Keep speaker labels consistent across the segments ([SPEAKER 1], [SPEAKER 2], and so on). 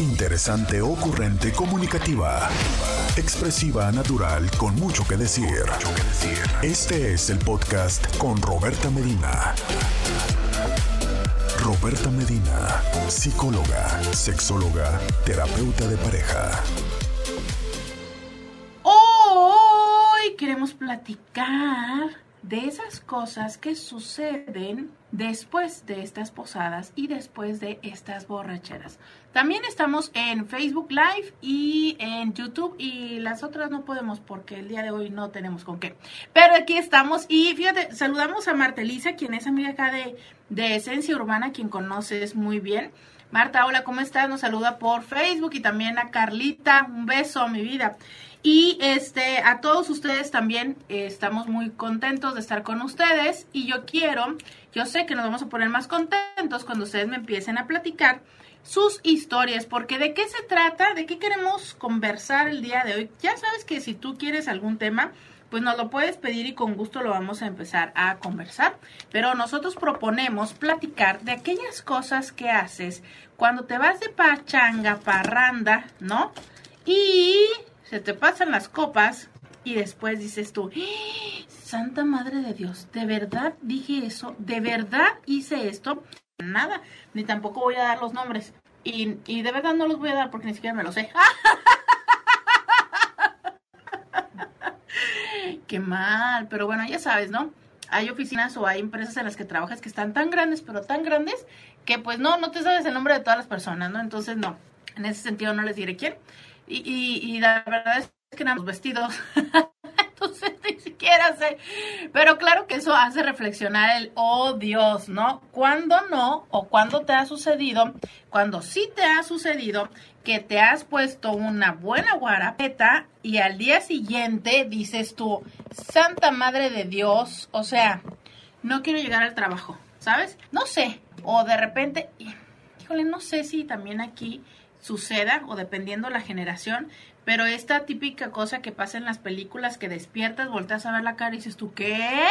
[SPEAKER 1] Interesante, ocurrente, comunicativa. Expresiva, natural, con mucho que decir. Este es el podcast con Roberta Medina. Roberta Medina, psicóloga, sexóloga, terapeuta de pareja.
[SPEAKER 2] Hoy queremos platicar de esas cosas que suceden después de estas posadas y después de estas borracheras. También estamos en Facebook Live y en YouTube y las otras no podemos porque el día de hoy no tenemos con qué. Pero aquí estamos y fíjate, saludamos a Martelisa, quien es amiga acá de, de Esencia Urbana, quien conoces muy bien. Marta, hola, ¿cómo estás? Nos saluda por Facebook y también a Carlita. Un beso, mi vida. Y este, a todos ustedes también eh, estamos muy contentos de estar con ustedes y yo quiero, yo sé que nos vamos a poner más contentos cuando ustedes me empiecen a platicar sus historias, porque de qué se trata, de qué queremos conversar el día de hoy. Ya sabes que si tú quieres algún tema, pues nos lo puedes pedir y con gusto lo vamos a empezar a conversar. Pero nosotros proponemos platicar de aquellas cosas que haces cuando te vas de pachanga, parranda, ¿no? Y se te pasan las copas y después dices tú, ¡Ah! Santa Madre de Dios, ¿de verdad dije eso? ¿De verdad hice esto? Nada, ni tampoco voy a dar los nombres. Y, y de verdad no los voy a dar porque ni siquiera me los sé. Qué mal, pero bueno, ya sabes, ¿no? Hay oficinas o hay empresas en las que trabajas que están tan grandes, pero tan grandes, que pues no, no te sabes el nombre de todas las personas, ¿no? Entonces no, en ese sentido no les diré quién. Y, la verdad es que eran los vestidos. Entonces ni siquiera sé. Pero claro que eso hace reflexionar el, oh Dios, ¿no? ¿Cuándo no? O cuándo te ha sucedido, cuando sí te ha sucedido que te has puesto una buena guarapeta y al día siguiente dices tú, Santa Madre de Dios, o sea, no quiero llegar al trabajo, ¿sabes? No sé. O de repente, híjole, no sé si también aquí suceda o dependiendo la generación, pero esta típica cosa que pasa en las películas que despiertas, volteas a ver la cara y dices tú, ¿qué?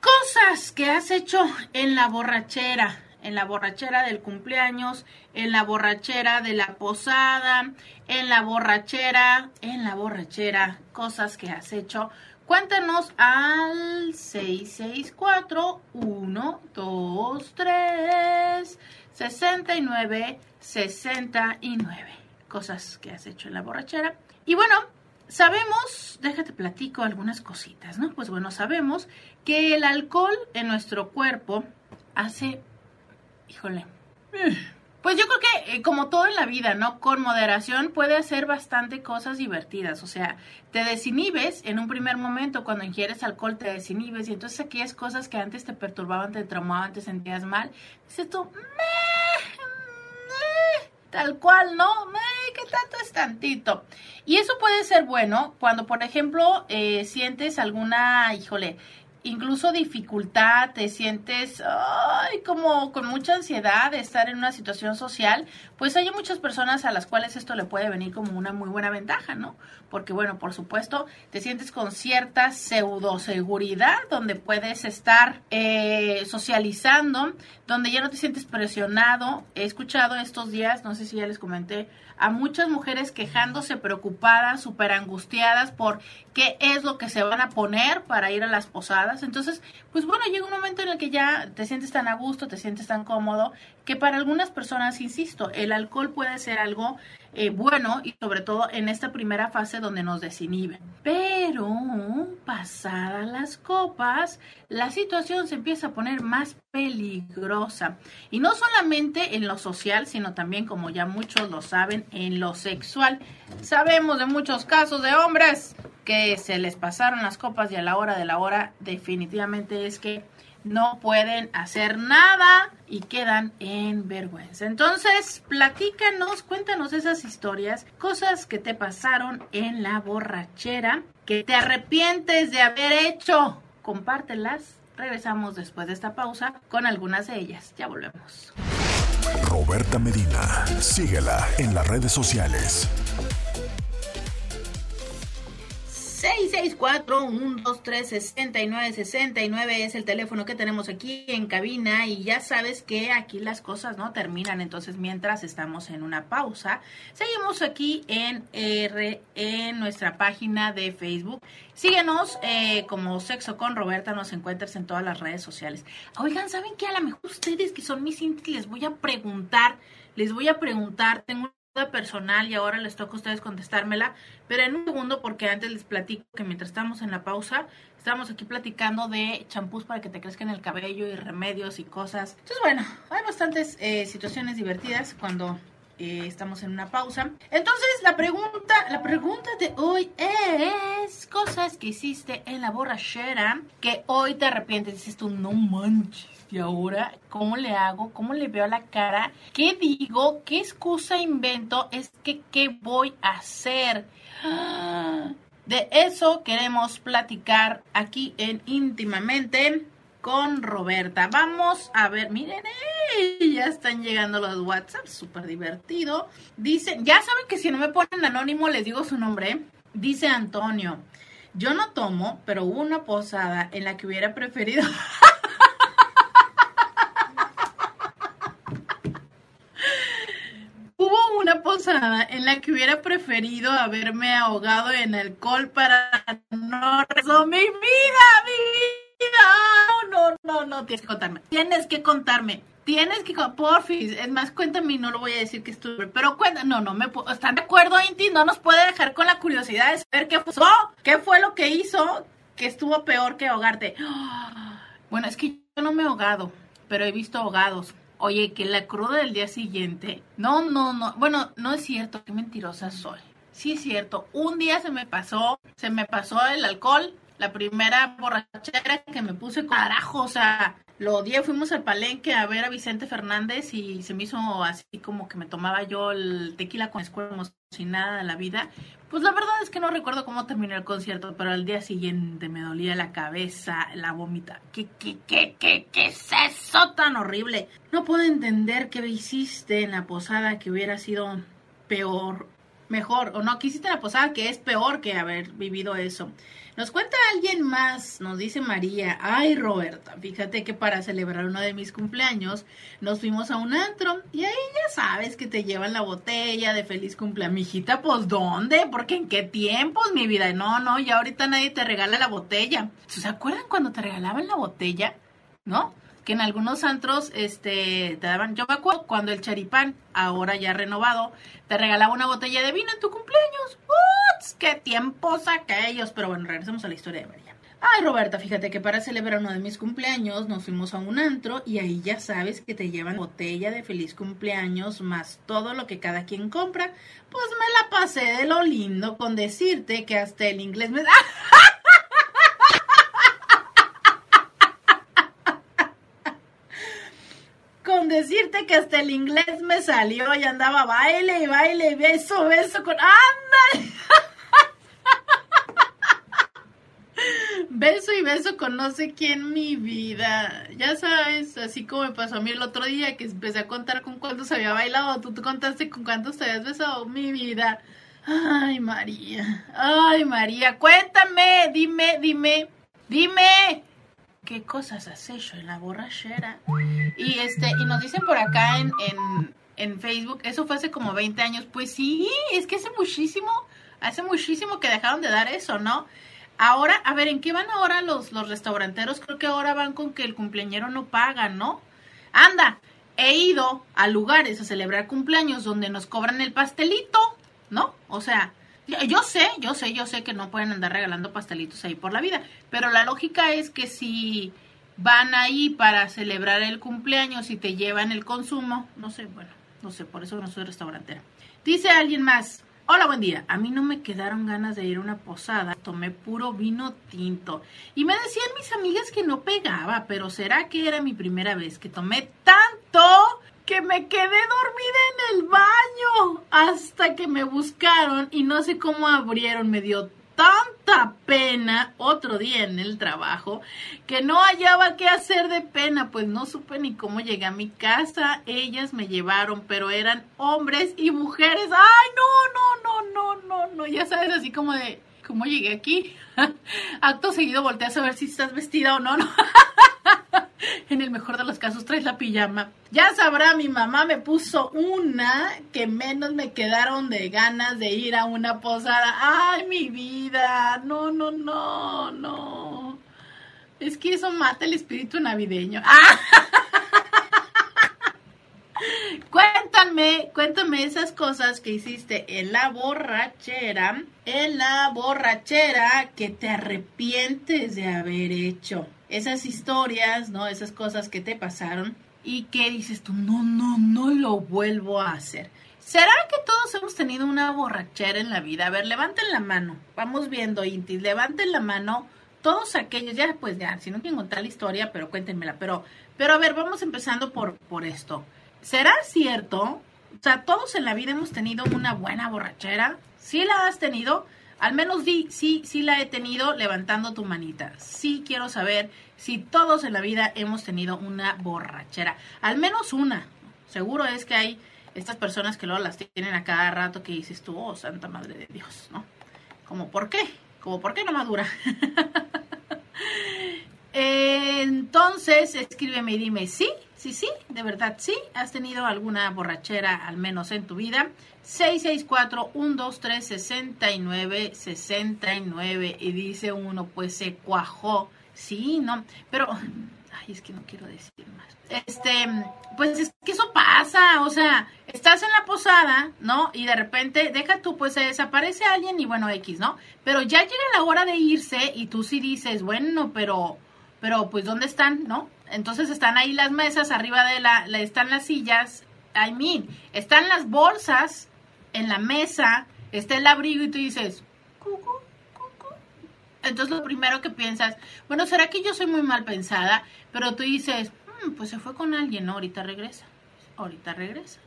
[SPEAKER 2] Cosas que has hecho en la borrachera, en la borrachera del cumpleaños, en la borrachera de la posada, en la borrachera, en la borrachera, cosas que has hecho. Cuéntanos al 664 123 69 69 cosas que has hecho en la borrachera. Y bueno, sabemos, déjate platico algunas cositas, ¿no? Pues bueno, sabemos que el alcohol en nuestro cuerpo hace, híjole, pues yo creo que eh, como todo en la vida, ¿no? Con moderación puede hacer bastante cosas divertidas. O sea, te desinhibes en un primer momento cuando ingieres alcohol, te desinhibes y entonces aquellas cosas que antes te perturbaban, te traumaban, te sentías mal, dices tú, tal cual, ¿no? ¿Qué tanto es tantito? Y eso puede ser bueno cuando, por ejemplo, eh, sientes alguna, híjole, incluso dificultad, te sientes ay, como con mucha ansiedad de estar en una situación social, pues hay muchas personas a las cuales esto le puede venir como una muy buena ventaja, ¿no? Porque bueno, por supuesto, te sientes con cierta pseudo seguridad donde puedes estar eh, socializando, donde ya no te sientes presionado. He escuchado estos días, no sé si ya les comenté, a muchas mujeres quejándose, preocupadas, súper angustiadas por qué es lo que se van a poner para ir a las posadas. Entonces, pues bueno, llega un momento en el que ya te sientes tan a gusto, te sientes tan cómodo, que para algunas personas, insisto, el alcohol puede ser algo eh, bueno y sobre todo en esta primera fase donde nos desinhibe. Pero pasadas las copas, la situación se empieza a poner más peligrosa. Y no solamente en lo social, sino también, como ya muchos lo saben, en lo sexual. Sabemos de muchos casos de hombres que se les pasaron las copas y a la hora de la hora definitivamente es que no pueden hacer nada y quedan en vergüenza. Entonces, platícanos, cuéntanos esas historias, cosas que te pasaron en la borrachera, que te arrepientes de haber hecho. Compártelas. Regresamos después de esta pausa con algunas de ellas. Ya volvemos.
[SPEAKER 1] Roberta Medina, síguela en las redes sociales.
[SPEAKER 2] 664-123-6969 es el teléfono que tenemos aquí en cabina y ya sabes que aquí las cosas no terminan, entonces mientras estamos en una pausa, seguimos aquí en R, en nuestra página de Facebook. Síguenos eh, como Sexo con Roberta, nos encuentras en todas las redes sociales. Oigan, ¿saben qué? A lo mejor ustedes que son mis íntimos les voy a preguntar, les voy a preguntar, tengo personal y ahora les toca a ustedes contestármela, pero en un segundo porque antes les platico que mientras estamos en la pausa, estamos aquí platicando de champús para que te crezcan el cabello y remedios y cosas. Entonces bueno, hay bastantes eh, situaciones divertidas cuando eh, estamos en una pausa. Entonces la pregunta, la pregunta de hoy es cosas que hiciste en la borrachera que hoy te arrepientes, dices tú, no manches y ahora, ¿cómo le hago? ¿Cómo le veo la cara? ¿Qué digo? ¿Qué excusa invento? Es que, ¿qué voy a hacer? De eso queremos platicar aquí en íntimamente con Roberta. Vamos a ver, miren, ya están llegando los WhatsApp, súper divertido. Dicen, ya saben que si no me ponen anónimo les digo su nombre. Dice Antonio, yo no tomo, pero una posada en la que hubiera preferido... en la que hubiera preferido haberme ahogado en alcohol para no resolver mi vida, mi vida. No, no, no, tienes que contarme. Tienes que contarme. Tienes que, porfis, es más, cuéntame, no lo voy a decir que estuve, pero cuéntame, no, no me ¿están de acuerdo, Inti? No nos puede dejar con la curiosidad de saber qué pasó, qué fue lo que hizo que estuvo peor que ahogarte. Bueno, es que yo no me he ahogado, pero he visto ahogados. Oye, que la cruda del día siguiente. No, no, no. Bueno, no es cierto. Qué mentirosa soy. Sí es cierto. Un día se me pasó, se me pasó el alcohol. La primera borrachera que me puse carajo, o sea, lo odié. Fuimos al palenque a ver a Vicente Fernández y se me hizo así como que me tomaba yo el tequila con escuela como nada de la vida. Pues la verdad es que no recuerdo cómo terminó el concierto, pero al día siguiente me dolía la cabeza, la vomita. ¿Qué, qué, qué, qué, qué es eso tan horrible? No puedo entender qué hiciste en la posada que hubiera sido peor, mejor, o no, en la posada que es peor que haber vivido eso. Nos cuenta alguien más, nos dice María, ay Roberta, fíjate que para celebrar uno de mis cumpleaños nos fuimos a un antro y ahí ya sabes que te llevan la botella de feliz cumpleaños. Mijita, pues ¿dónde? Porque en qué tiempos, mi vida. No, no, ya ahorita nadie te regala la botella. ¿Se acuerdan cuando te regalaban la botella? ¿No? Que en algunos antros este te daban, yo me acuerdo cuando el charipán, ahora ya renovado, te regalaba una botella de vino en tu cumpleaños. ¡Uts! ¡Qué tiempos aquellos! Pero bueno, regresemos a la historia de María. Ay, Roberta, fíjate que para celebrar uno de mis cumpleaños nos fuimos a un antro y ahí ya sabes que te llevan botella de feliz cumpleaños más todo lo que cada quien compra. Pues me la pasé de lo lindo con decirte que hasta el inglés me... que hasta el inglés me salió y andaba baile y baile, beso, beso con... ¡Anda! beso y beso con no sé quién mi vida. Ya sabes, así como me pasó a mí el otro día que empecé a contar con cuántos había bailado. Tú, tú contaste con cuántos te habías besado, mi vida. Ay, María. Ay, María. Cuéntame, dime, dime, dime qué cosas has hecho en la borrachera. Y este, y nos dicen por acá en, en, Facebook, eso fue hace como 20 años. Pues sí, es que hace muchísimo, hace muchísimo que dejaron de dar eso, ¿no? Ahora, a ver, ¿en qué van ahora los, los restauranteros? Creo que ahora van con que el cumpleañero no paga, ¿no? Anda, he ido a lugares a celebrar cumpleaños donde nos cobran el pastelito, ¿no? O sea, yo sé, yo sé, yo sé que no pueden andar regalando pastelitos ahí por la vida, pero la lógica es que si van ahí para celebrar el cumpleaños y te llevan el consumo, no sé, bueno, no sé, por eso no soy restaurantera. Dice alguien más, hola, buen día, a mí no me quedaron ganas de ir a una posada, tomé puro vino tinto y me decían mis amigas que no pegaba, pero será que era mi primera vez que tomé tanto que me quedé dormida en el baño hasta que me buscaron y no sé cómo abrieron, me dio tanta pena otro día en el trabajo que no hallaba qué hacer de pena, pues no supe ni cómo llegué a mi casa, ellas me llevaron, pero eran hombres y mujeres, ay no, no, no, no, no, no, ya sabes, así como de ¿cómo llegué aquí? Acto seguido volteas a ver si estás vestida o no, ¿no? en el mejor de los casos traes la pijama. Ya sabrá, mi mamá me puso una que menos me quedaron de ganas de ir a una posada. Ay, mi vida, no, no, no, no. Es que eso mata el espíritu navideño. Cuéntame, cuéntame esas cosas que hiciste en la borrachera, en la borrachera que te arrepientes de haber hecho esas historias, ¿no? Esas cosas que te pasaron y que dices tú, no, no, no lo vuelvo a hacer. ¿Será que todos hemos tenido una borrachera en la vida? A ver, levanten la mano. Vamos viendo, Inti, levanten la mano. Todos aquellos, ya pues ya, si no quieren contar la historia, pero cuéntenmela. Pero, pero a ver, vamos empezando por, por esto. ¿Será cierto? O sea, todos en la vida hemos tenido una buena borrachera. ¿Sí la has tenido? Al menos di, sí, sí la he tenido levantando tu manita. Sí quiero saber si todos en la vida hemos tenido una borrachera. Al menos una. Seguro es que hay estas personas que luego las tienen a cada rato que dices tú, oh, Santa Madre de Dios, ¿no? Como, ¿por qué? Como, ¿por qué no madura? Entonces, escríbeme y dime, sí, sí, sí, de verdad, sí, has tenido alguna borrachera al menos en tu vida. 664-123-6969 y dice uno, pues se cuajó. Sí, no, pero, ay, es que no quiero decir más. Este, pues es que eso pasa, o sea, estás en la posada, ¿no? Y de repente, deja tú, pues se desaparece alguien y bueno, X, ¿no? Pero ya llega la hora de irse y tú sí dices, bueno, pero, pero pues ¿dónde están, no? Entonces están ahí las mesas, arriba de la, están las sillas, I mean, están las bolsas en la mesa, está el abrigo y tú dices, cucu, cucu. Entonces lo primero que piensas, bueno, ¿será que yo soy muy mal pensada? Pero tú dices, mm, pues se fue con alguien, ¿no? Ahorita regresa. Ahorita regresa.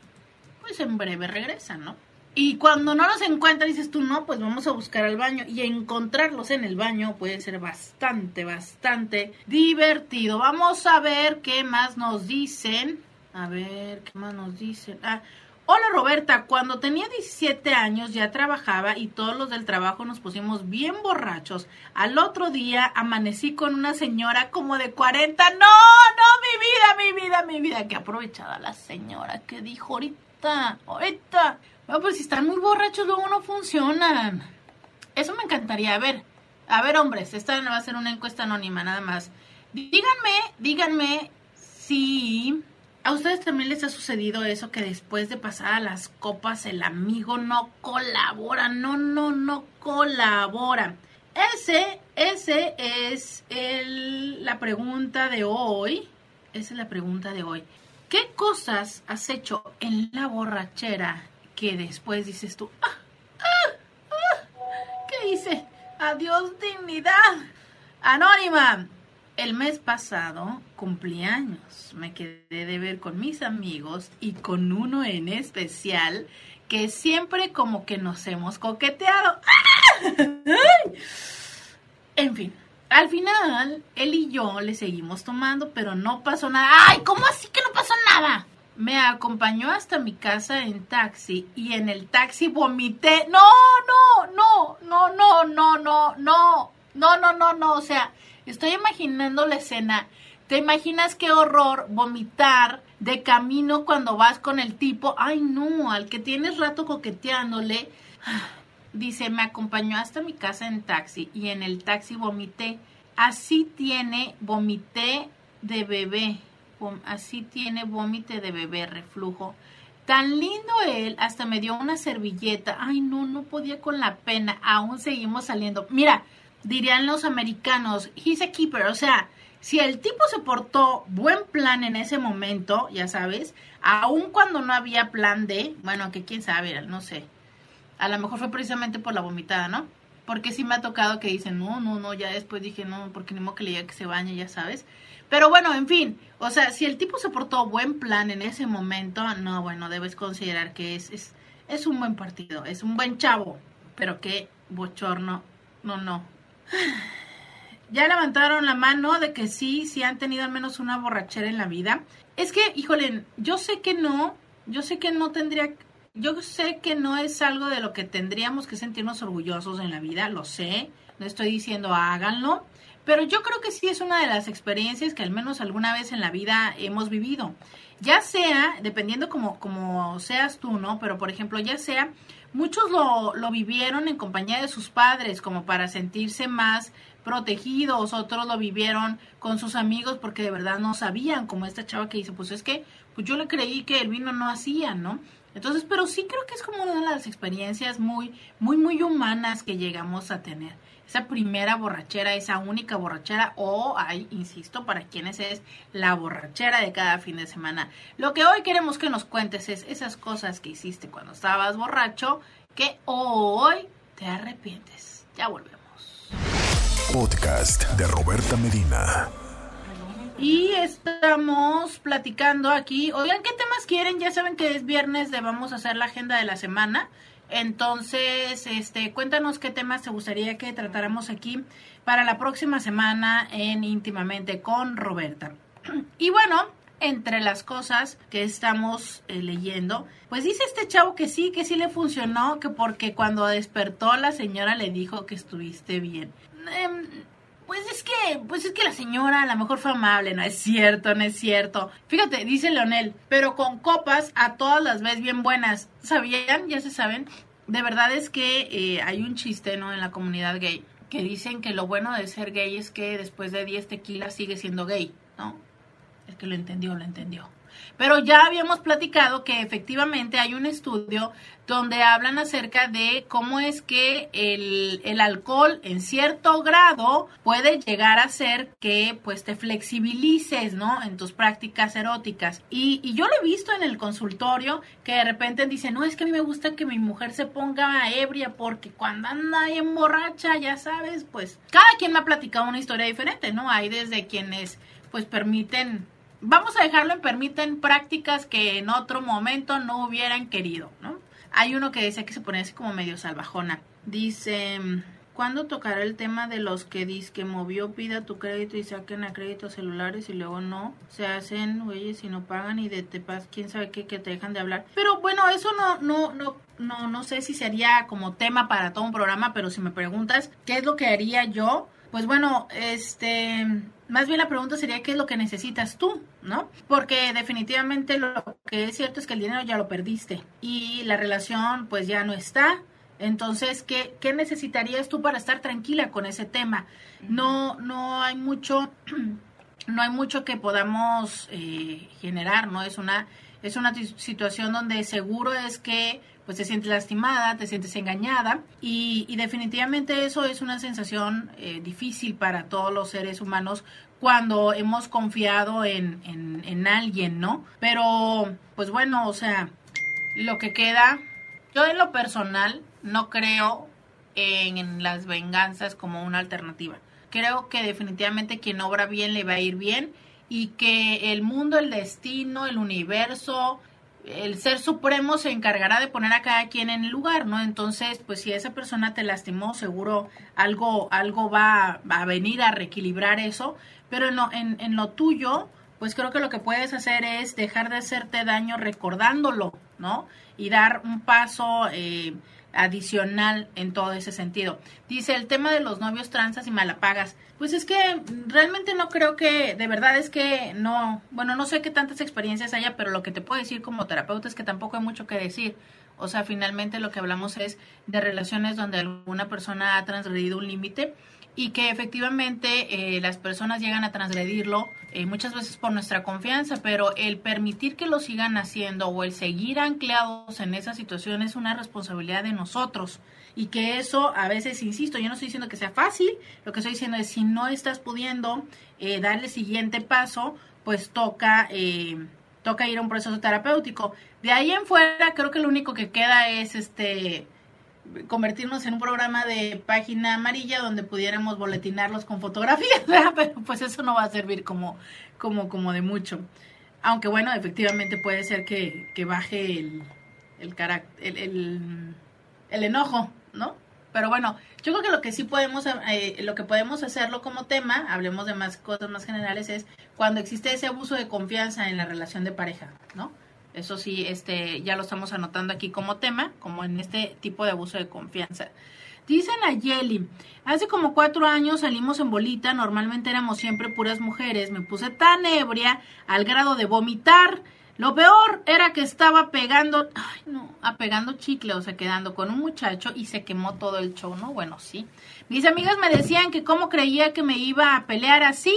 [SPEAKER 2] Pues en breve regresa, ¿no? Y cuando no los encuentras, dices tú, no, pues vamos a buscar al baño. Y encontrarlos en el baño puede ser bastante, bastante divertido. Vamos a ver qué más nos dicen. A ver, ¿qué más nos dicen? Ah, Hola Roberta, cuando tenía 17 años ya trabajaba y todos los del trabajo nos pusimos bien borrachos. Al otro día amanecí con una señora como de 40. No, no, mi vida, mi vida, mi vida. Qué aprovechada la señora que dijo ahorita, ahorita. Bueno, pues si están muy borrachos luego no funcionan. Eso me encantaría. A ver, a ver hombres, esta va a ser una encuesta anónima nada más. Díganme, díganme si ¿A ustedes también les ha sucedido eso que después de pasar a las copas el amigo no colabora? No, no, no colabora. Ese, ese es el, la pregunta de hoy. Esa es la pregunta de hoy. ¿Qué cosas has hecho en la borrachera que después dices tú, ah, ah, ah, ¿qué hice? Adiós dignidad. Anónima, el mes pasado cumplí años. Me quedé de ver con mis amigos y con uno en especial que siempre como que nos hemos coqueteado. En fin, al final él y yo le seguimos tomando, pero no pasó nada. ¡Ay! ¿Cómo así que no pasó nada? Me acompañó hasta mi casa en taxi y en el taxi vomité. No, no, no, no, no, no, no, no, no, no, no, no. O sea, Estoy imaginando la escena. ¿Te imaginas qué horror vomitar de camino cuando vas con el tipo? Ay, no, al que tienes rato coqueteándole. Dice, me acompañó hasta mi casa en taxi y en el taxi vomité. Así tiene, vomité de bebé. Así tiene vómite de bebé, reflujo. Tan lindo él, hasta me dio una servilleta. Ay, no, no podía con la pena. Aún seguimos saliendo. Mira, dirían los americanos, he's a keeper, o sea, si el tipo se portó buen plan en ese momento, ya sabes, aun cuando no había plan de, bueno, que quién sabe, no sé, a lo mejor fue precisamente por la vomitada, ¿no? Porque sí me ha tocado que dicen, no, no, no, ya después dije, no, porque ni modo que le diga que se bañe, ya sabes. Pero bueno, en fin, o sea, si el tipo se portó buen plan en ese momento, no, bueno, debes considerar que es, es, es un buen partido, es un buen chavo, pero qué bochorno, no, no, ya levantaron la mano de que sí, sí han tenido al menos una borrachera en la vida. Es que, híjole, yo sé que no, yo sé que no tendría, yo sé que no es algo de lo que tendríamos que sentirnos orgullosos en la vida, lo sé, no estoy diciendo háganlo, pero yo creo que sí es una de las experiencias que al menos alguna vez en la vida hemos vivido. Ya sea, dependiendo como, como seas tú, ¿no? Pero por ejemplo, ya sea, muchos lo, lo vivieron en compañía de sus padres como para sentirse más protegidos, otros lo vivieron con sus amigos porque de verdad no sabían, como esta chava que dice, pues es que pues yo le creí que el vino no hacía, ¿no? Entonces, pero sí creo que es como una de las experiencias muy, muy, muy humanas que llegamos a tener. Esa primera borrachera, esa única borrachera, o hay, insisto, para quienes es la borrachera de cada fin de semana. Lo que hoy queremos que nos cuentes es esas cosas que hiciste cuando estabas borracho, que hoy te arrepientes. Ya volvemos.
[SPEAKER 1] Podcast de Roberta Medina.
[SPEAKER 2] Y estamos platicando aquí. Oigan, ¿qué temas quieren? Ya saben que es viernes de vamos a hacer la agenda de la semana. Entonces, este, cuéntanos qué temas te gustaría que tratáramos aquí para la próxima semana en íntimamente con Roberta. Y bueno, entre las cosas que estamos eh, leyendo, pues dice este chavo que sí, que sí le funcionó, que porque cuando despertó la señora le dijo que estuviste bien. Em, pues es que, pues es que la señora a lo mejor fue amable, no es cierto, no es cierto. Fíjate, dice Leonel, pero con copas a todas las ves bien buenas. ¿Sabían? Ya se saben. De verdad es que eh, hay un chiste, ¿no? En la comunidad gay, que dicen que lo bueno de ser gay es que después de 10 tequilas sigue siendo gay, ¿no? El que lo entendió, lo entendió. Pero ya habíamos platicado que efectivamente hay un estudio donde hablan acerca de cómo es que el, el, alcohol en cierto grado puede llegar a ser que pues te flexibilices, ¿no? En tus prácticas eróticas. Y, y yo lo he visto en el consultorio que de repente dicen, no, es que a mí me gusta que mi mujer se ponga ebria porque cuando anda ahí borracha, ya sabes, pues cada quien me ha platicado una historia diferente, ¿no? Hay desde quienes pues permiten vamos a dejarlo en permiten prácticas que en otro momento no hubieran querido, ¿no? Hay uno que decía que se pone así como medio salvajona. Dice, ¿cuándo tocará el tema de los que dice que movió, pida tu crédito y saquen a créditos celulares y luego no? Se hacen, güeyes, y no pagan y de te pas, quién sabe qué, que te dejan de hablar. Pero bueno, eso no, no, no, no, no sé si sería como tema para todo un programa, pero si me preguntas, ¿qué es lo que haría yo? Pues bueno, este, más bien la pregunta sería qué es lo que necesitas tú, ¿no? Porque definitivamente lo que es cierto es que el dinero ya lo perdiste y la relación pues ya no está. Entonces, ¿qué, qué necesitarías tú para estar tranquila con ese tema? No, no hay mucho, no hay mucho que podamos eh, generar, ¿no? Es una, es una situación donde seguro es que pues te sientes lastimada, te sientes engañada y, definitivamente eso es una sensación eh, difícil para todos los seres humanos cuando hemos confiado en, en, alguien, ¿no? Pero, pues bueno, o sea, lo que queda, yo en lo personal no creo en las venganzas como una alternativa. Creo que definitivamente quien obra bien le va a ir bien y que el mundo, el destino, el universo, el ser supremo se encargará de poner a cada quien en el lugar, ¿no? Entonces, pues si esa persona te lastimó, seguro algo, algo va, a venir a reequilibrar eso, pero en lo, en, en lo tuyo, pues creo que lo que puedes hacer es dejar de hacerte daño recordándolo, ¿no? Y dar un paso eh, adicional en todo ese sentido. Dice el tema de los novios transas y malapagas. Pues es que realmente no creo que, de verdad es que no, bueno, no sé qué tantas experiencias haya, pero lo que te puedo decir como terapeuta es que tampoco hay mucho que decir. O sea, finalmente lo que hablamos es de relaciones donde alguna persona ha transgredido un límite y que efectivamente eh, las personas llegan a transgredirlo eh, muchas veces por nuestra confianza, pero el permitir que lo sigan haciendo o el seguir anclados en esa situación es una responsabilidad de nosotros y que eso a veces, insisto, yo no estoy diciendo que sea fácil, lo que estoy diciendo es si no estás pudiendo eh, darle siguiente paso, pues toca... toca ir a un proceso terapéutico. De ahí en fuera, creo que lo único que queda es este convertirnos en un programa de página amarilla donde pudiéramos boletinarlos con fotografías, pero pues eso no va a servir como, como, como de mucho. Aunque bueno, efectivamente puede ser que, que baje el, el, el, enojo, ¿no? Pero bueno, yo creo que lo que sí podemos, eh, lo que podemos hacerlo como tema, hablemos de más cosas más generales, es cuando existe ese abuso de confianza en la relación de pareja, ¿no? Eso sí, este, ya lo estamos anotando aquí como tema, como en este tipo de abuso de confianza. Dicen a Yeli, hace como cuatro años salimos en bolita, normalmente éramos siempre puras mujeres, me puse tan ebria al grado de vomitar. Lo peor era que estaba pegando, ay no, apegando chicle, o sea, quedando con un muchacho y se quemó todo el show, ¿no? Bueno, sí. Mis amigas me decían que cómo creía que me iba a pelear así,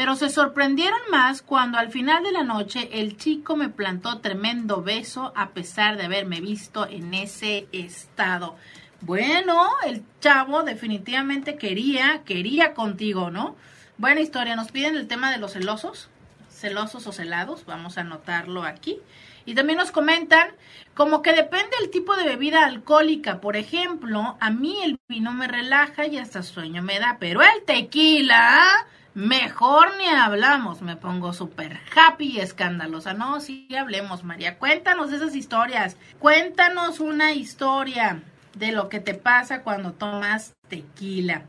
[SPEAKER 2] pero se sorprendieron más cuando al final de la noche el chico me plantó tremendo beso a pesar de haberme visto en ese estado. Bueno, el chavo definitivamente quería, quería contigo, ¿no? Buena historia. Nos piden el tema de los celosos, celosos o celados. Vamos a anotarlo aquí. Y también nos comentan como que depende del tipo de bebida alcohólica. Por ejemplo, a mí el vino me relaja y hasta sueño me da, pero el tequila, mejor ni hablamos. Me pongo súper happy y escandalosa. No, sí, hablemos, María. Cuéntanos esas historias. Cuéntanos una historia de lo que te pasa cuando tomas tequila.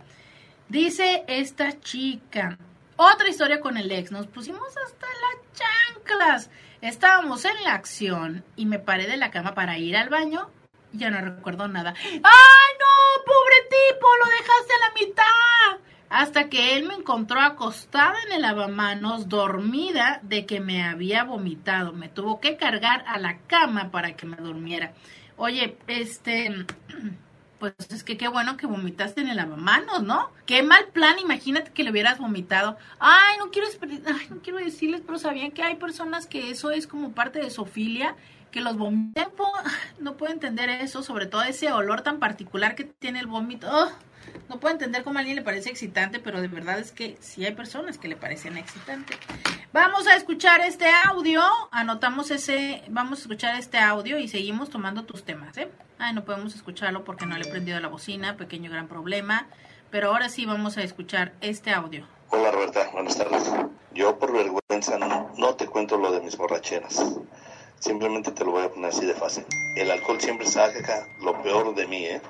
[SPEAKER 2] Dice esta chica, otra historia con el ex, nos pusimos hasta las chanclas. Estábamos en la acción y me paré de la cama para ir al baño. Ya no recuerdo nada. ¡Ay, no! ¡Pobre tipo! ¡Lo dejaste a la mitad! Hasta que él me encontró acostada en el lavamanos, dormida de que me había vomitado. Me tuvo que cargar a la cama para que me durmiera. Oye, este, pues es que qué bueno que vomitaste en el lavamanos, ¿no? Qué mal plan, imagínate que le hubieras vomitado. Ay, no quiero, ay, no quiero decirles, pero sabían que hay personas que eso es como parte de su filia, que los vomitan. No puedo entender eso, sobre todo ese olor tan particular que tiene el vómito. No puedo entender cómo a alguien le parece excitante, pero de verdad es que sí hay personas que le parecen excitante. Vamos a escuchar este audio, anotamos ese, vamos a escuchar este audio y seguimos tomando tus temas, ¿eh? Ay, no podemos escucharlo porque no le he prendido la bocina, pequeño gran problema, pero ahora sí vamos a escuchar este audio.
[SPEAKER 3] Hola Roberta, buenas tardes. Yo por vergüenza no, no te cuento lo de mis borracheras. Simplemente te lo voy a poner así de fácil. El alcohol siempre saca lo peor de mí, ¿eh?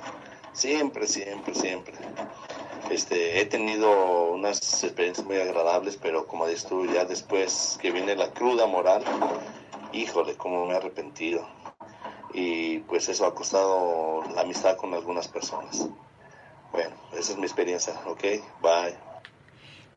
[SPEAKER 3] Siempre, siempre, siempre. Este, he tenido unas experiencias muy agradables, pero como dices tú, ya después que viene la cruda moral, híjole, cómo me he arrepentido. Y pues eso ha costado la amistad con algunas personas. Bueno, esa es mi experiencia, ¿ok? Bye.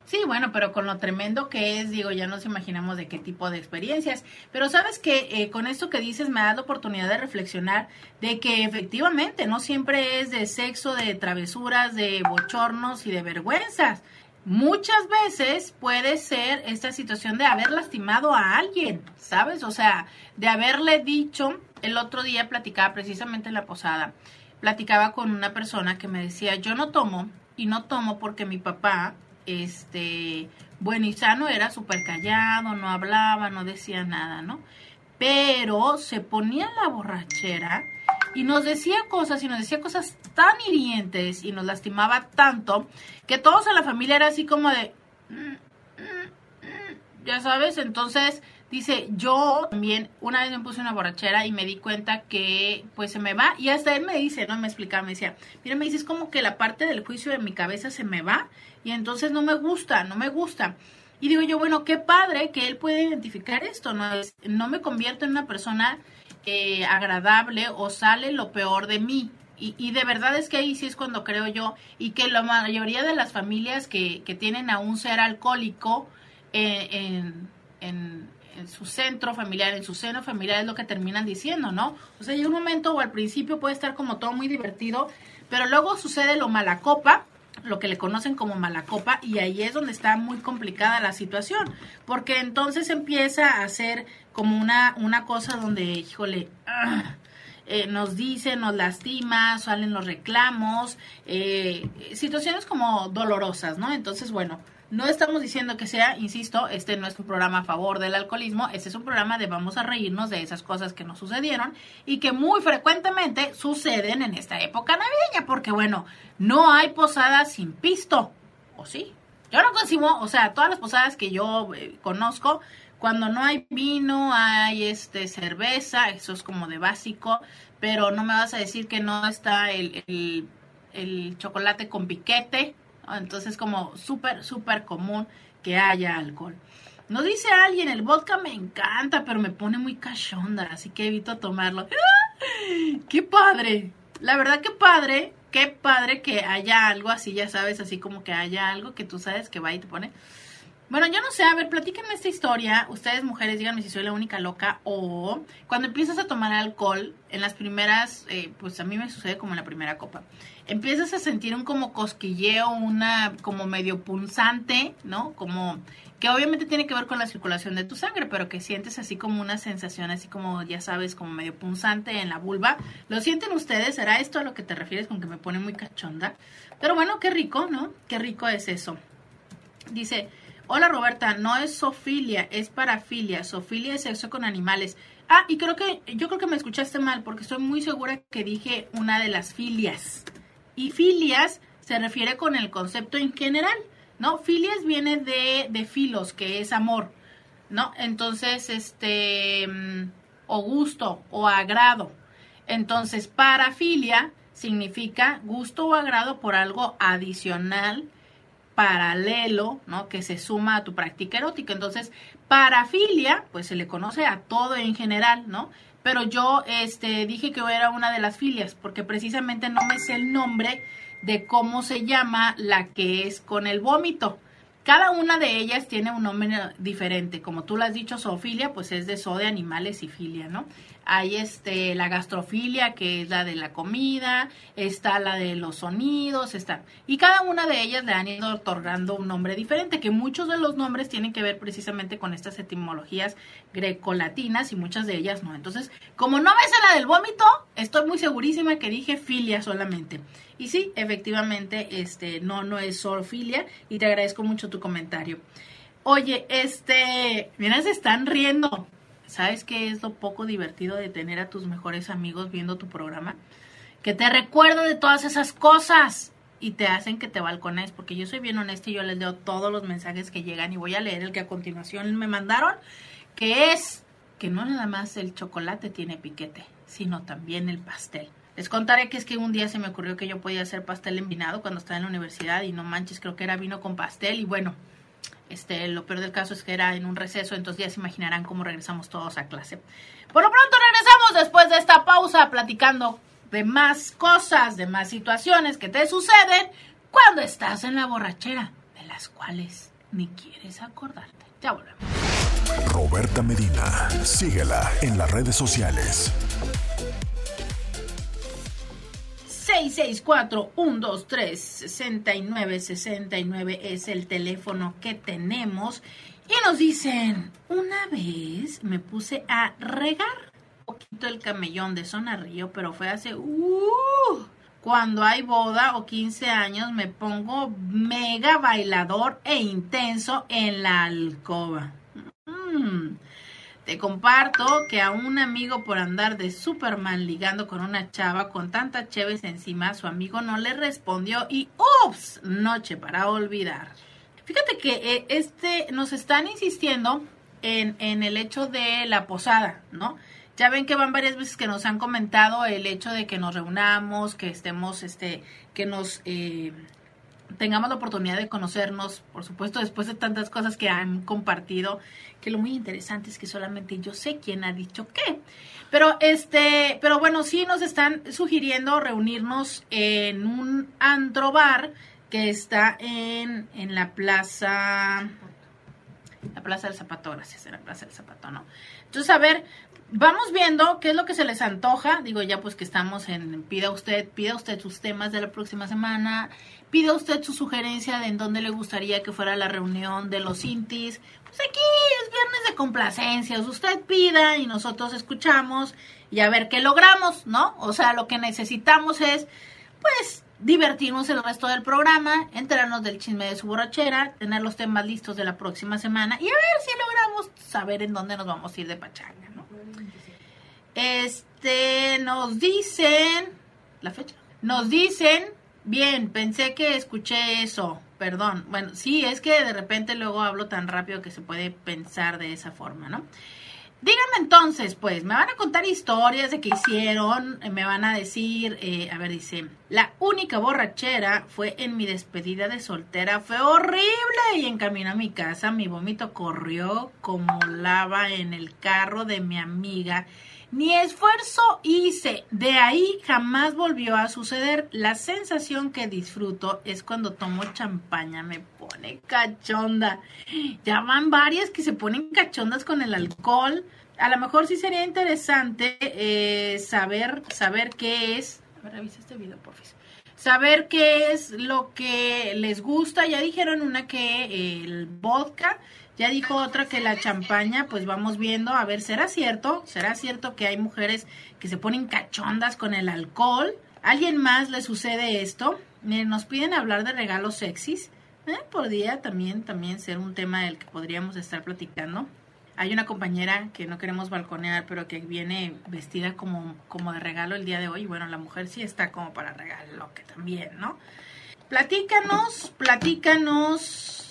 [SPEAKER 2] Sí, bueno, pero con lo tremendo que es, digo, ya nos imaginamos de qué tipo de experiencias. Pero sabes que eh, con esto que dices me ha dado oportunidad de reflexionar de que efectivamente no siempre es de sexo, de travesuras, de bochornos y de vergüenzas. Muchas veces puede ser esta situación de haber lastimado a alguien, ¿sabes? O sea, de haberle dicho, el otro día platicaba precisamente en la posada, platicaba con una persona que me decía, yo no tomo y no tomo porque mi papá este, bueno, y sano era súper callado, no hablaba, no decía nada, ¿no? Pero se ponía la borrachera y nos decía cosas y nos decía cosas tan hirientes y nos lastimaba tanto que todos en la familia era así como de, mm, mm, mm", ya sabes, entonces Dice, yo también una vez me puse una borrachera y me di cuenta que pues se me va y hasta él me dice, no me explicaba, me decía, mira, me dices como que la parte del juicio de mi cabeza se me va y entonces no me gusta, no me gusta. Y digo yo, bueno, qué padre que él puede identificar esto, no, no me convierto en una persona eh, agradable o sale lo peor de mí. Y, y, de verdad es que ahí sí es cuando creo yo y que la mayoría de las familias que, que tienen a un ser alcohólico eh, en, en, en su centro familiar, en su seno familiar, es lo que terminan diciendo, ¿no? O sea, hay un momento o al principio puede estar como todo muy divertido, pero luego sucede lo mala copa, lo que le conocen como mala copa, y ahí es donde está muy complicada la situación, porque entonces empieza a ser como una, una cosa donde, híjole, ah, eh, nos dice, nos lastima, salen los reclamos, eh, situaciones como dolorosas, ¿no? Entonces, bueno, no estamos diciendo que sea, insisto, este no es un programa a favor del alcoholismo, este es un programa de vamos a reírnos de esas cosas que nos sucedieron y que muy frecuentemente suceden en esta época navideña, porque bueno, no hay posadas sin pisto, ¿o sí? Yo no consigo, o sea, todas las posadas que yo eh, conozco, cuando no hay vino, hay este cerveza, eso es como de básico, pero no me vas a decir que no está el, el chocolate con piquete, entonces como súper, súper común que haya alcohol. No dice alguien, el vodka me encanta, pero me pone muy cachonda, así que evito tomarlo. ¡Qué padre! La verdad, qué padre, qué padre que haya algo así, ya sabes, así como que haya algo que tú sabes que va y te pone. Bueno, yo no sé, a ver, platíquenme esta historia. Ustedes, mujeres, díganme si soy la única loca o cuando empiezas a tomar alcohol, en las primeras, eh, pues a mí me sucede como en la primera copa, empiezas a sentir un como cosquilleo, una como medio punzante, ¿no? Como que obviamente tiene que ver con la circulación de tu sangre, pero que sientes así como una sensación, así como, ya sabes, como medio punzante en la vulva. ¿Lo sienten ustedes? ¿Será esto a lo que te refieres con que me pone muy cachonda? Pero bueno, qué rico, ¿no? Qué rico es eso. Dice, hola Roberta, no es sofilia, es parafilia. Sofilia es sexo con animales. Ah, y creo que, yo creo que me escuchaste mal, porque estoy muy segura que dije una de las filias. Y filias se refiere con el concepto en general. ¿no? Filias viene de, de filos, que es amor, ¿no? Entonces, este, mm, o gusto o agrado. Entonces, parafilia significa gusto o agrado por algo adicional, paralelo, ¿no? Que se suma a tu práctica erótica. Entonces, parafilia, pues se le conoce a todo en general, ¿no? Pero yo, este, dije que era una de las filias, porque precisamente no me sé el nombre de cómo se llama la que es con el vómito. Cada una de ellas tiene un nombre diferente. Como tú lo has dicho, zoofilia, pues es de zoo de animales y filia, ¿no? Hay este, la gastrofilia, que es la de la comida, está la de los sonidos, está. Y cada una de ellas le han ido otorgando un nombre diferente, que muchos de los nombres tienen que ver precisamente con estas etimologías grecolatinas y muchas de ellas no. Entonces, como no ves a la del vómito, estoy muy segurísima que dije filia solamente. Y sí, efectivamente, este, no, no es zoofilia, y te agradezco mucho tu comentario. Oye, este, mira, se están riendo. ¿Sabes qué es lo poco divertido de tener a tus mejores amigos viendo tu programa? Que te recuerdan de todas esas cosas y te hacen que te balcones, porque yo soy bien honesta y yo les leo todos los mensajes que llegan y voy a leer el que a continuación me mandaron, que es que no nada más el chocolate tiene piquete, sino también el pastel. Les contaré que es que un día se me ocurrió que yo podía hacer pastel envinado cuando estaba en la universidad y no manches, creo que era vino con pastel y bueno, este, lo peor del caso es que era en un receso, entonces ya se imaginarán cómo regresamos todos a clase. Por lo pronto regresamos después de esta pausa platicando de más cosas, de más situaciones que te suceden cuando estás en la borrachera, de las cuales ni quieres acordarte. Ya volvemos.
[SPEAKER 1] Roberta Medina, síguela en las redes sociales.
[SPEAKER 2] 664-123-6969 es el teléfono que tenemos. Y nos dicen, una vez me puse a regar un poquito el camellón de Zona Río, pero fue hace... Uh, cuando hay boda o 15 años me pongo mega bailador e intenso en la alcoba. Mm. Te comparto que a un amigo por andar de Superman ligando con una chava con tantas cheves encima, su amigo no le respondió y ¡ups! Noche para olvidar. Fíjate que eh, este nos están insistiendo en, en el hecho de la posada, ¿no? Ya ven que van varias veces que nos han comentado el hecho de que nos reunamos, que estemos, este, que nos eh, tengamos la oportunidad de conocernos, por supuesto, después de tantas cosas que han compartido, que lo muy interesante es que solamente yo sé quién ha dicho qué. Pero este, pero bueno, sí nos están sugiriendo reunirnos en un antro bar que está en, en la plaza la Plaza del Zapato, gracias, en la Plaza del Zapato, ¿no? Entonces, a ver, vamos viendo qué es lo que se les antoja. Digo, ya pues que estamos en pida usted, pida usted sus temas de la próxima semana, pida usted su sugerencia de en dónde le gustaría que fuera la reunión de los intis. Pues aquí es viernes de complacencias, usted pida y nosotros escuchamos y a ver qué logramos, ¿no? O sea, lo que necesitamos es, pues, divertirnos el resto del programa, enterarnos del chisme de su borrachera, tener los temas listos de la próxima semana y a ver si logramos saber en dónde nos vamos a ir de pachanga, ¿no? Este, nos dicen, la fecha, nos dicen, bien, pensé que escuché eso, perdón, bueno, sí, es que de repente luego hablo tan rápido que se puede pensar de esa forma, ¿no? Díganme entonces, pues, me van a contar historias de qué hicieron, eh, me van a decir, eh, a ver, dice, la única borrachera fue en mi despedida de soltera, fue horrible y en camino a mi casa mi vómito corrió como lava en el carro de mi amiga. Ni esfuerzo hice, de ahí jamás volvió a suceder. La sensación que disfruto es cuando tomo champaña, me pone cachonda. Ya van varias que se ponen cachondas con el alcohol a lo mejor sí sería interesante eh, saber, saber qué es. A ver, revisa este video, por favor. Saber qué es lo que les gusta. Ya dijeron una que el vodka, ya dijo otra que la champaña, pues vamos viendo, a ver, ¿será cierto? ¿Será cierto que hay mujeres que se ponen cachondas con el alcohol? ¿Alguien más le sucede esto? Nos piden hablar de regalos sexys. Eh, podría también, también ser un tema del que podríamos estar platicando. Hay una compañera que no queremos balconear, pero que viene vestida como, como de regalo el día de hoy. Bueno, la mujer sí está como para regalo, que también, ¿no? Platícanos, platícanos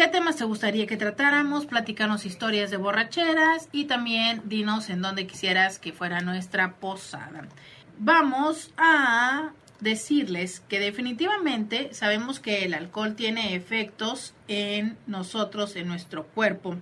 [SPEAKER 2] qué temas te gustaría que tratáramos, platícanos historias de borracheras y también dinos en dónde quisieras que fuera nuestra posada. Vamos a decirles que definitivamente sabemos que el alcohol tiene efectos en nosotros, en nuestro cuerpo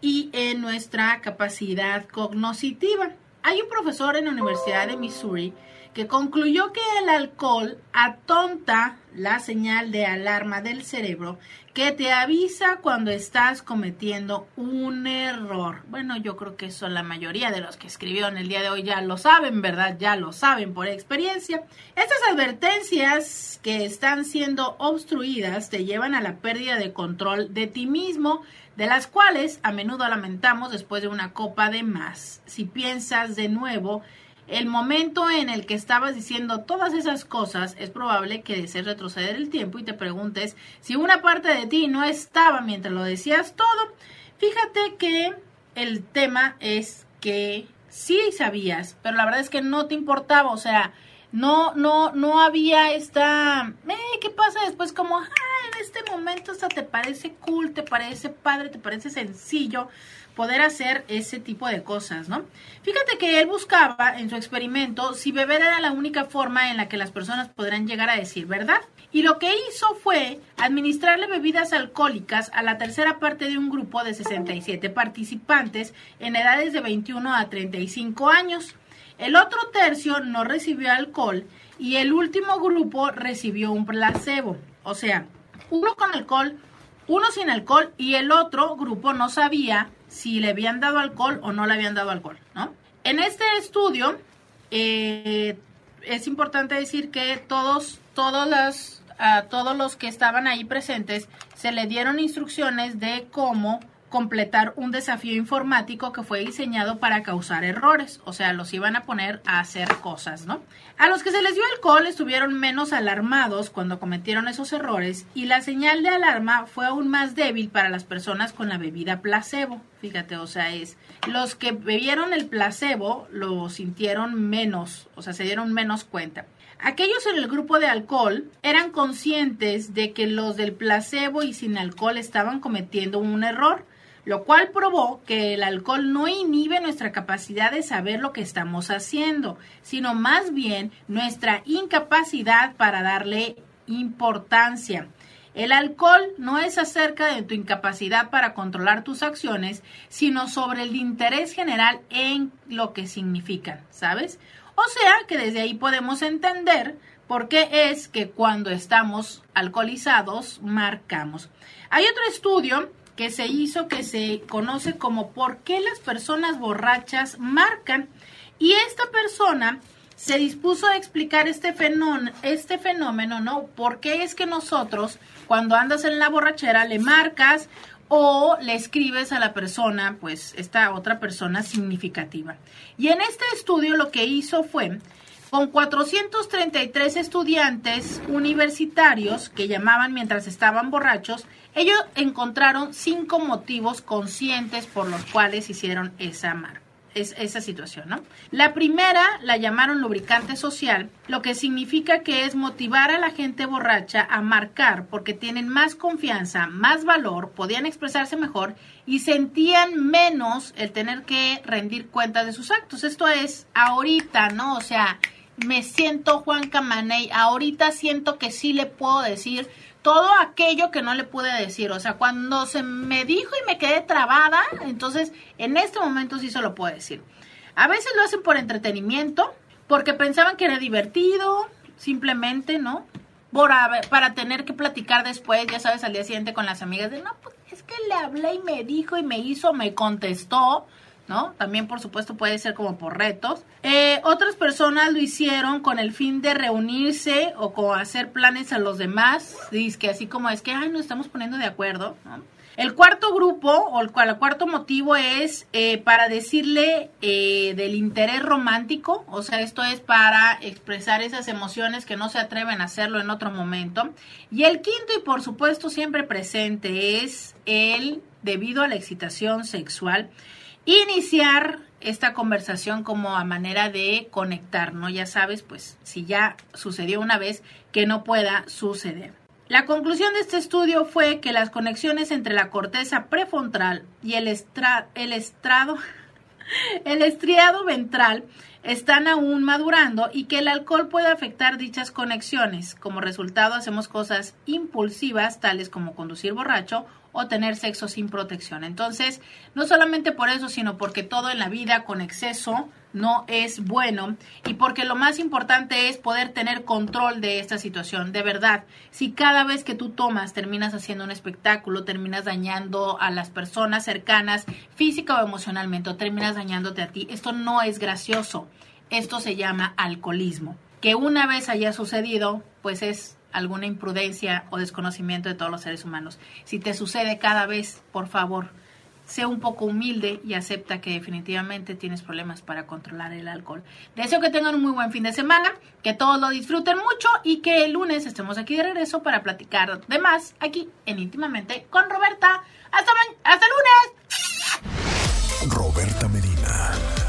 [SPEAKER 2] y en nuestra capacidad cognoscitiva. Hay un profesor en la Universidad de Missouri que concluyó que el alcohol atonta la señal de alarma del cerebro que te avisa cuando estás cometiendo un error. Bueno, yo creo que eso la mayoría de los que escribieron el día de hoy ya lo saben, ¿verdad? Ya lo saben por experiencia. Estas advertencias que están siendo obstruidas te llevan a la pérdida de control de ti mismo de las cuales a menudo lamentamos después de una copa de más. Si piensas de nuevo, el momento en el que estabas diciendo todas esas cosas, es probable que desees retroceder el tiempo y te preguntes si una parte de ti no estaba mientras lo decías todo. Fíjate que el tema es que sí sabías, pero la verdad es que no te importaba, o sea, no, no, no había esta, eh, ¿qué pasa después? Como, ah, en este momento hasta te parece cool, te parece padre, te parece sencillo poder hacer ese tipo de cosas, ¿no? Fíjate que él buscaba en su experimento si beber era la única forma en la que las personas podrán llegar a decir verdad. Y lo que hizo fue administrarle bebidas alcohólicas a la tercera parte de un grupo de 67 participantes en edades de 21 a 35 años. El otro tercio no recibió alcohol y el último grupo recibió un placebo. O sea, uno con alcohol, uno sin alcohol y el otro grupo no sabía si le habían dado alcohol o no le habían dado alcohol, ¿no? En este estudio eh, es importante decir que todos, todos los, a todos los que estaban ahí presentes se le dieron instrucciones de cómo completar un desafío informático que fue diseñado para causar errores, o sea, los iban a poner a hacer cosas, ¿no? A los que se les dio alcohol estuvieron menos alarmados cuando cometieron esos errores y la señal de alarma fue aún más débil para las personas con la bebida placebo. Fíjate, o sea, es los que bebieron el placebo lo sintieron menos, o sea, se dieron menos cuenta. Aquellos en el grupo de alcohol eran conscientes de que los del placebo y sin alcohol estaban cometiendo un error, lo cual probó que el alcohol no inhibe nuestra capacidad de saber lo que estamos haciendo, sino más bien nuestra incapacidad para darle importancia. El alcohol no es acerca de tu incapacidad para controlar tus acciones, sino sobre el interés general en lo que significan, ¿sabes? O sea que desde ahí podemos entender por qué es que cuando estamos alcoholizados marcamos. Hay otro estudio que se hizo que se conoce como por qué las personas borrachas marcan. Y esta persona se dispuso a explicar este fenómeno, este fenómeno, ¿no? ¿Por qué es que nosotros, cuando andas en la borrachera, le marcas o le escribes a la persona, pues esta otra persona significativa? Y en este estudio lo que hizo fue con 433 estudiantes universitarios que llamaban mientras estaban borrachos, ellos encontraron cinco motivos conscientes por los cuales hicieron esa marca es, esa situación, ¿no? La primera la llamaron lubricante social, lo que significa que es motivar a la gente borracha a marcar porque tienen más confianza, más valor, podían expresarse mejor y sentían menos el tener que rendir cuentas de sus actos. Esto es ahorita, ¿no? O sea, me siento Juan Camaney, ahorita siento que sí le puedo decir todo aquello que no le pude decir. O sea, cuando se me dijo y me quedé trabada, entonces en este momento sí se lo puedo decir. A veces lo hacen por entretenimiento, porque pensaban que era divertido, simplemente, ¿no? Por, para tener que platicar después, ya sabes, al día siguiente con las amigas de, no, pues es que le hablé y me dijo y me hizo, me contestó. ¿No? También, por supuesto, puede ser como por retos. Eh, otras personas lo hicieron con el fin de reunirse o con hacer planes a los demás. Dice que así como es que, ay, nos estamos poniendo de acuerdo, El cuarto grupo o el, el cuarto motivo es eh, para decirle eh, del interés romántico, o sea, esto es para expresar esas emociones que no se atreven a hacerlo en otro momento. Y el quinto y por supuesto siempre presente es el debido a la excitación sexual iniciar esta conversación como a manera de conectar, ¿no? Ya sabes, pues si ya sucedió una vez, que no pueda suceder. La conclusión de este estudio fue que las conexiones entre la corteza prefrontal y el, estrado, el estriado ventral están aún madurando y que el alcohol puede afectar dichas conexiones. Como resultado hacemos cosas impulsivas tales como conducir borracho o tener sexo sin protección. Entonces, no solamente por eso, sino porque todo en la vida con exceso no es bueno y porque lo más importante es poder tener control de esta situación. De verdad, si cada vez que tú tomas terminas haciendo un espectáculo, terminas dañando a las personas cercanas física o emocionalmente o terminas dañándote a ti, esto no es gracioso. Esto se llama alcoholismo. Que una vez haya sucedido, pues es alguna imprudencia o desconocimiento de todos los seres humanos. Si te sucede cada vez, por favor, sé un poco humilde y acepta que definitivamente tienes problemas para controlar el alcohol. Deseo que tengan un muy buen fin de semana, que todos lo disfruten mucho y que el lunes estemos aquí de regreso para platicar de más aquí en Íntimamente con Roberta. Hasta, hasta lunes.